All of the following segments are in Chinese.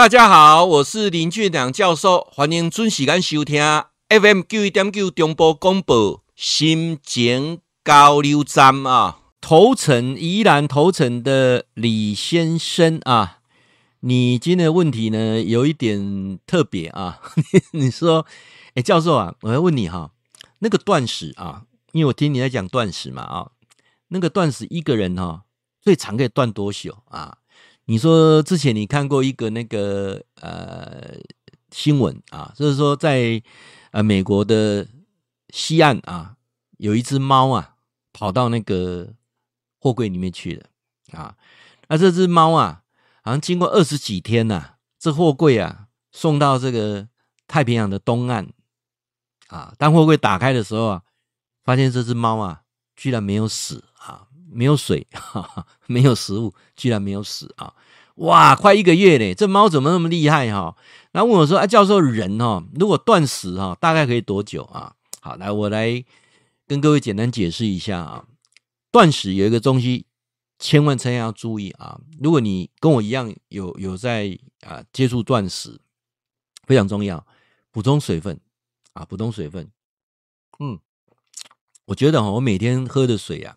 大家好，我是林俊良教授，欢迎准时间收听 FM 九一点九中波广播新简交流站啊。头城宜兰头城的李先生啊，你今天的问题呢有一点特别啊。你说，哎，教授啊，我要问你哈，那个断食啊，因为我听你在讲断食嘛啊，那个断食一个人哈最长可以断多久啊？你说之前你看过一个那个呃新闻啊，就是说在呃美国的西岸啊，有一只猫啊跑到那个货柜里面去了啊，那这只猫啊，好像经过二十几天呐、这货柜啊送到这个太平洋的东岸啊，当货柜打开的时候啊，发现这只猫啊居然没有死。没有水，哈哈，没有食物，居然没有死啊！哇，快一个月嘞，这猫怎么那么厉害哈？然后问我说：“啊，教授，人哈，如果断食哈，大概可以多久啊？”好，来，我来跟各位简单解释一下啊。断食有一个东西，千万千万要注意啊！如果你跟我一样有有在啊接触断食，非常重要，补充水分啊，补充水分。嗯，我觉得哈，我每天喝的水啊。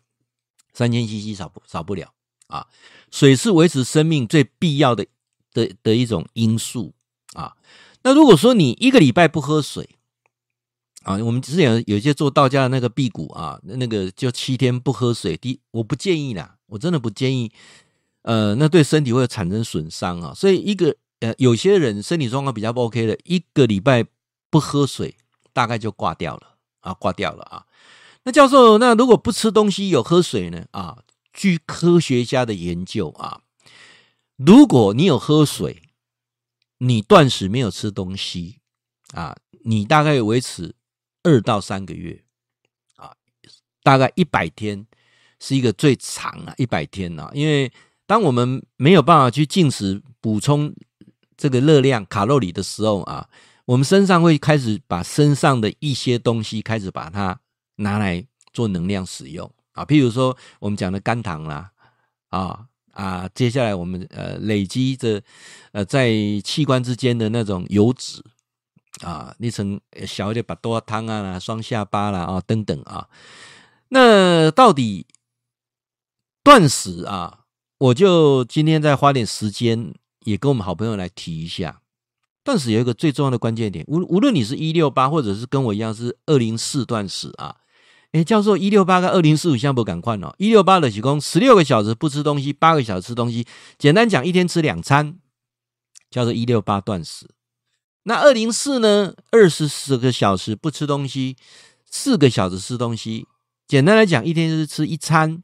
三千 CC 少不少不了啊！水是维持生命最必要的的的一种因素啊。那如果说你一个礼拜不喝水啊，我们之前有一些做道家的那个辟谷啊，那个就七天不喝水，第我不建议啦，我真的不建议。呃，那对身体会产生损伤啊。所以一个呃，有些人身体状况比较不 OK 的，一个礼拜不喝水，大概就挂掉了啊，挂掉了啊。那教授，那如果不吃东西有喝水呢？啊，据科学家的研究啊，如果你有喝水，你断食没有吃东西啊，你大概维持二到三个月啊，大概一百天是一个最长啊，一百天啊，因为当我们没有办法去进食补充这个热量卡路里的时候啊，我们身上会开始把身上的一些东西开始把它。拿来做能量使用啊，譬如说我们讲的肝糖啦，啊啊，接下来我们呃累积着呃在器官之间的那种油脂啊，那层小一点把多汤啊、双下巴啦啊等等啊，那到底断食啊，我就今天再花点时间，也跟我们好朋友来提一下。断食有一个最重要的关键点，无无论你是一六八，或者是跟我一样是二零四断食啊。诶，教授，一六八跟二零四五相不赶快哦。一六八的提供十六个小时不吃东西，八个小时吃东西。简单讲，一天吃两餐，叫做一六八断食。那二零四呢？二十四个小时不吃东西，四个小时吃东西。简单来讲，一天就是吃一餐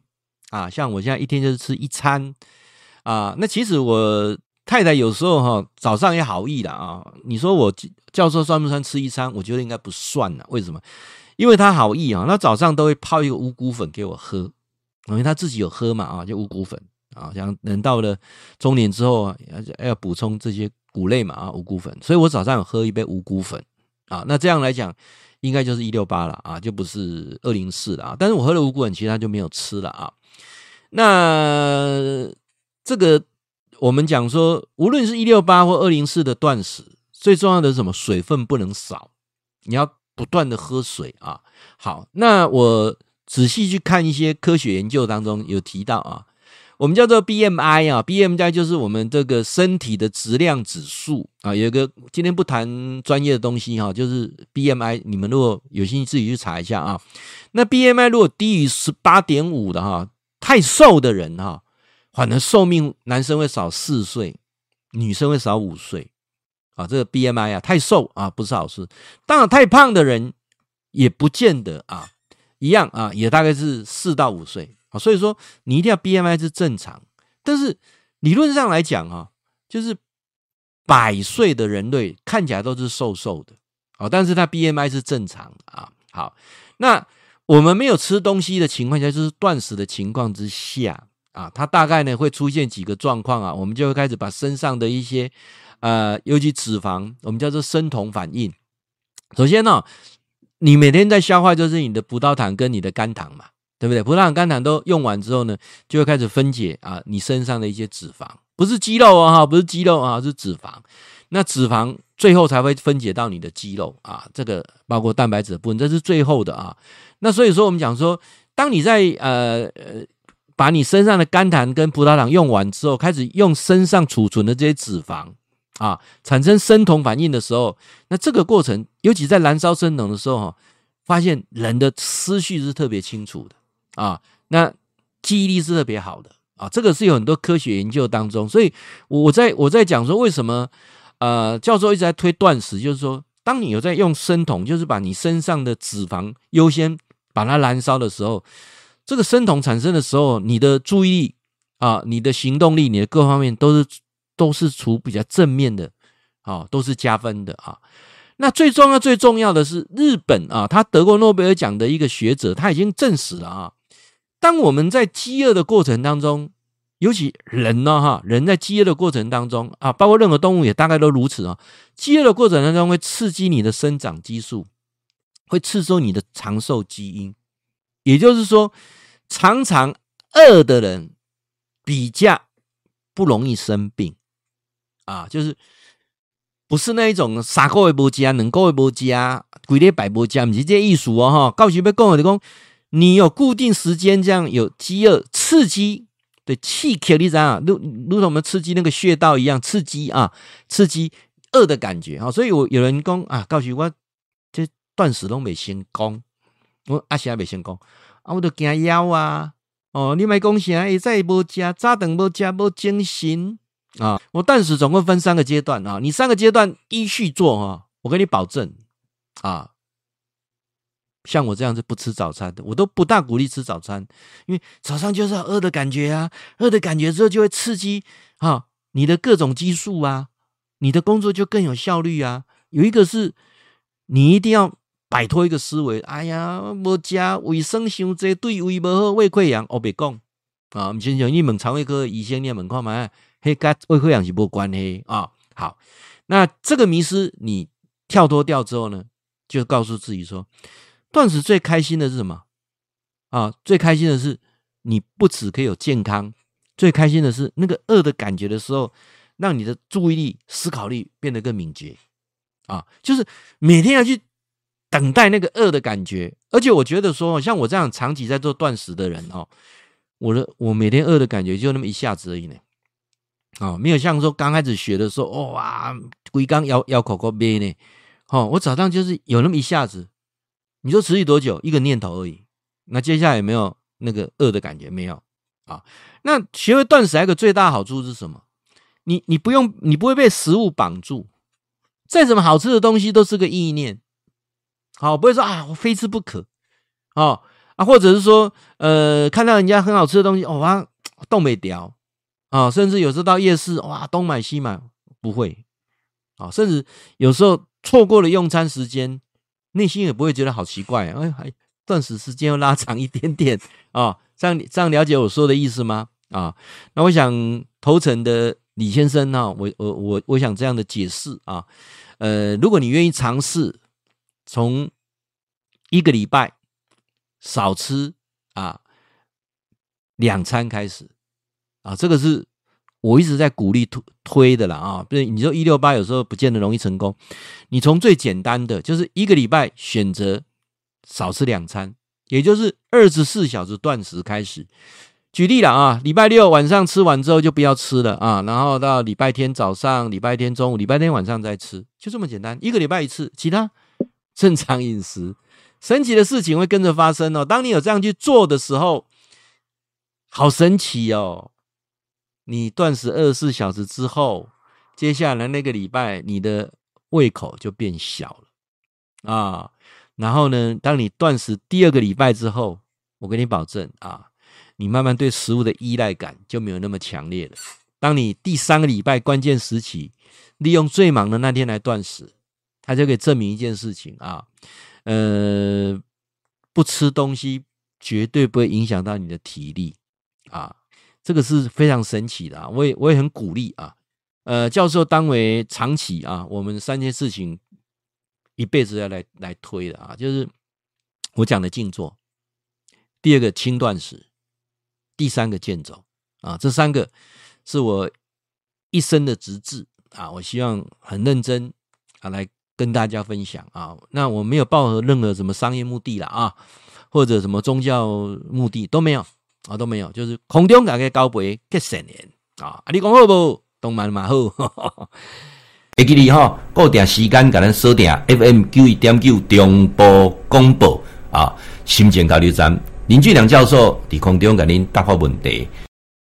啊。像我现在一天就是吃一餐啊。那其实我太太有时候哈早上也好意的啊。你说我教授算不算吃一餐？我觉得应该不算了。为什么？因为他好意啊，他早上都会泡一个五谷粉给我喝，因为他自己有喝嘛啊，就五谷粉啊，像人到了中年之后啊，要要补充这些谷类嘛啊，五谷粉，所以我早上有喝一杯五谷粉啊，那这样来讲，应该就是一六八了啊，就不是二零四了啊。但是我喝了五谷粉，其他就没有吃了啊。那这个我们讲说，无论是一六八或二零四的断食，最重要的是什么？水分不能少，你要。不断的喝水啊，好，那我仔细去看一些科学研究当中有提到啊，我们叫做 BMI 啊，BMI 就是我们这个身体的质量指数啊，有一个今天不谈专业的东西哈，就是 BMI，你们如果有兴趣自己去查一下啊。那 BMI 如果低于十八点五的哈，太瘦的人哈，反而寿命男生会少四岁，女生会少五岁。啊，这个 BMI 啊，太瘦啊，不是好事。当然，太胖的人也不见得啊，一样啊，也大概是四到五岁啊。所以说，你一定要 BMI 是正常。但是理论上来讲啊，就是百岁的人类看起来都是瘦瘦的啊，但是他 BMI 是正常的啊。好，那我们没有吃东西的情况下，就是断食的情况之下啊，它大概呢会出现几个状况啊，我们就会开始把身上的一些。呃，尤其脂肪，我们叫做生酮反应。首先呢、你每天在消化就是你的葡萄糖跟你的肝糖嘛，对不对？葡萄糖、肝糖都用完之后呢，就会开始分解啊，你身上的一些脂肪。不是肌肉啊，哈，不是肌肉啊，是脂肪。那脂肪最后才会分解到你的肌肉啊，这个包括蛋白质的部分，这是最后的啊。那所以说，我们讲说，当你在呃呃把你身上的甘糖跟葡萄糖用完之后，开始用身上储存的这些脂肪啊，产生生酮反应的时候，那这个过程，尤其在燃烧生酮的时候，哈，发现人的思绪是特别清楚的啊，那记忆力是特别好的啊，这个是有很多科学研究当中，所以我在我在讲说为什么。呃，教授一直在推断食，就是说，当你有在用生酮，就是把你身上的脂肪优先把它燃烧的时候，这个生酮产生的时候，你的注意力啊，你的行动力，你的各方面都是都是处比较正面的，啊，都是加分的啊。那最重要最重要的是，日本啊，他得过诺贝尔奖的一个学者，他已经证实了啊，当我们在饥饿的过程当中。尤其人呢，哈，人在饥饿的过程当中啊，包括任何动物也大概都如此啊。饥饿的过程当中会刺激你的生长激素，会刺激你的长寿基因。也就是说，常常饿的人比较不容易生病啊，就是不是那一种三个月不吃，两个月不吃，规礼拜不吃，不是这意思哦，哈。告诉别讲的讲，你有固定时间这样有饥饿刺激。对，气克力这样，如如同我们刺激那个穴道一样，刺激啊，刺激饿的感觉啊，所以我有人讲啊，告诉我这断食都没成功，我阿霞没成功，啊我都惊腰啊，哦，你没讲啥，会再无吃，早顿无吃，无精神啊，我断食总共分三个阶段啊，你三个阶段依序做哈，我跟你保证啊。像我这样子不吃早餐的，我都不大鼓励吃早餐，因为早上就是饿的感觉啊，饿的感觉之后就会刺激啊你的各种激素啊，你的工作就更有效率啊。有一个是，你一定要摆脱一个思维，哎呀，无食卫生伤济，对胃不好，胃溃疡，我别讲啊。唔先像你问肠胃科医生，你问看嘛，嘿，跟胃溃疡是无关系啊。好，那这个迷失你跳脱掉之后呢，就告诉自己说。断食最开心的是什么啊？最开心的是你不只可以有健康，最开心的是那个饿的感觉的时候，让你的注意力、思考力变得更敏捷啊！就是每天要去等待那个饿的感觉，而且我觉得说，像我这样长期在做断食的人哦，我的我每天饿的感觉就那么一下子而已呢，哦，没有像说刚开始学的时候，哦哇，龟刚咬咬口口憋呢，哦，我早上就是有那么一下子。你说持续多久？一个念头而已。那接下来有没有那个饿的感觉？没有啊。那学会断食还有个最大好处是什么？你你不用，你不会被食物绑住。再怎么好吃的东西都是个意念。好，不会说啊，我非吃不可。哦啊，或者是说，呃，看到人家很好吃的东西，哇，动没掉啊。甚至有时候到夜市，哇，东买西买，不会啊。甚至有时候错过了用餐时间。内心也不会觉得好奇怪，哎，还断食时间要拉长一点点啊？这样这样了解我说的意思吗？啊，那我想头层的李先生呢，我我我我想这样的解释啊，呃，如果你愿意尝试从一个礼拜少吃啊两餐开始啊，这个是。我一直在鼓励推推的啦啊，不是你说一六八有时候不见得容易成功。你从最简单的，就是一个礼拜选择少吃两餐，也就是二十四小时断食开始。举例了啊，礼拜六晚上吃完之后就不要吃了啊，然后到礼拜天早上、礼拜天中午、礼拜天晚上再吃，就这么简单，一个礼拜一次，其他正常饮食。神奇的事情会跟着发生哦。当你有这样去做的时候，好神奇哦。你断食二十四小时之后，接下来那个礼拜，你的胃口就变小了啊。然后呢，当你断食第二个礼拜之后，我跟你保证啊，你慢慢对食物的依赖感就没有那么强烈了。当你第三个礼拜关键时期，利用最忙的那天来断食，他就可以证明一件事情啊，呃，不吃东西绝对不会影响到你的体力啊。这个是非常神奇的啊！我也我也很鼓励啊。呃，教授当为长期啊，我们三件事情一辈子要来来推的啊，就是我讲的静坐，第二个轻断食，第三个健走啊，这三个是我一生的职志啊，我希望很认真啊来跟大家分享啊。那我没有抱任何什么商业目的了啊，或者什么宗教目的都没有啊，都没有，就是空中大家交陪结善缘啊。你讲好不？动漫嘛好，会记你哈，固定时间给咱锁定 FM 九一点九中波广播啊，心情交流站林俊良教授伫空中给您答复问题。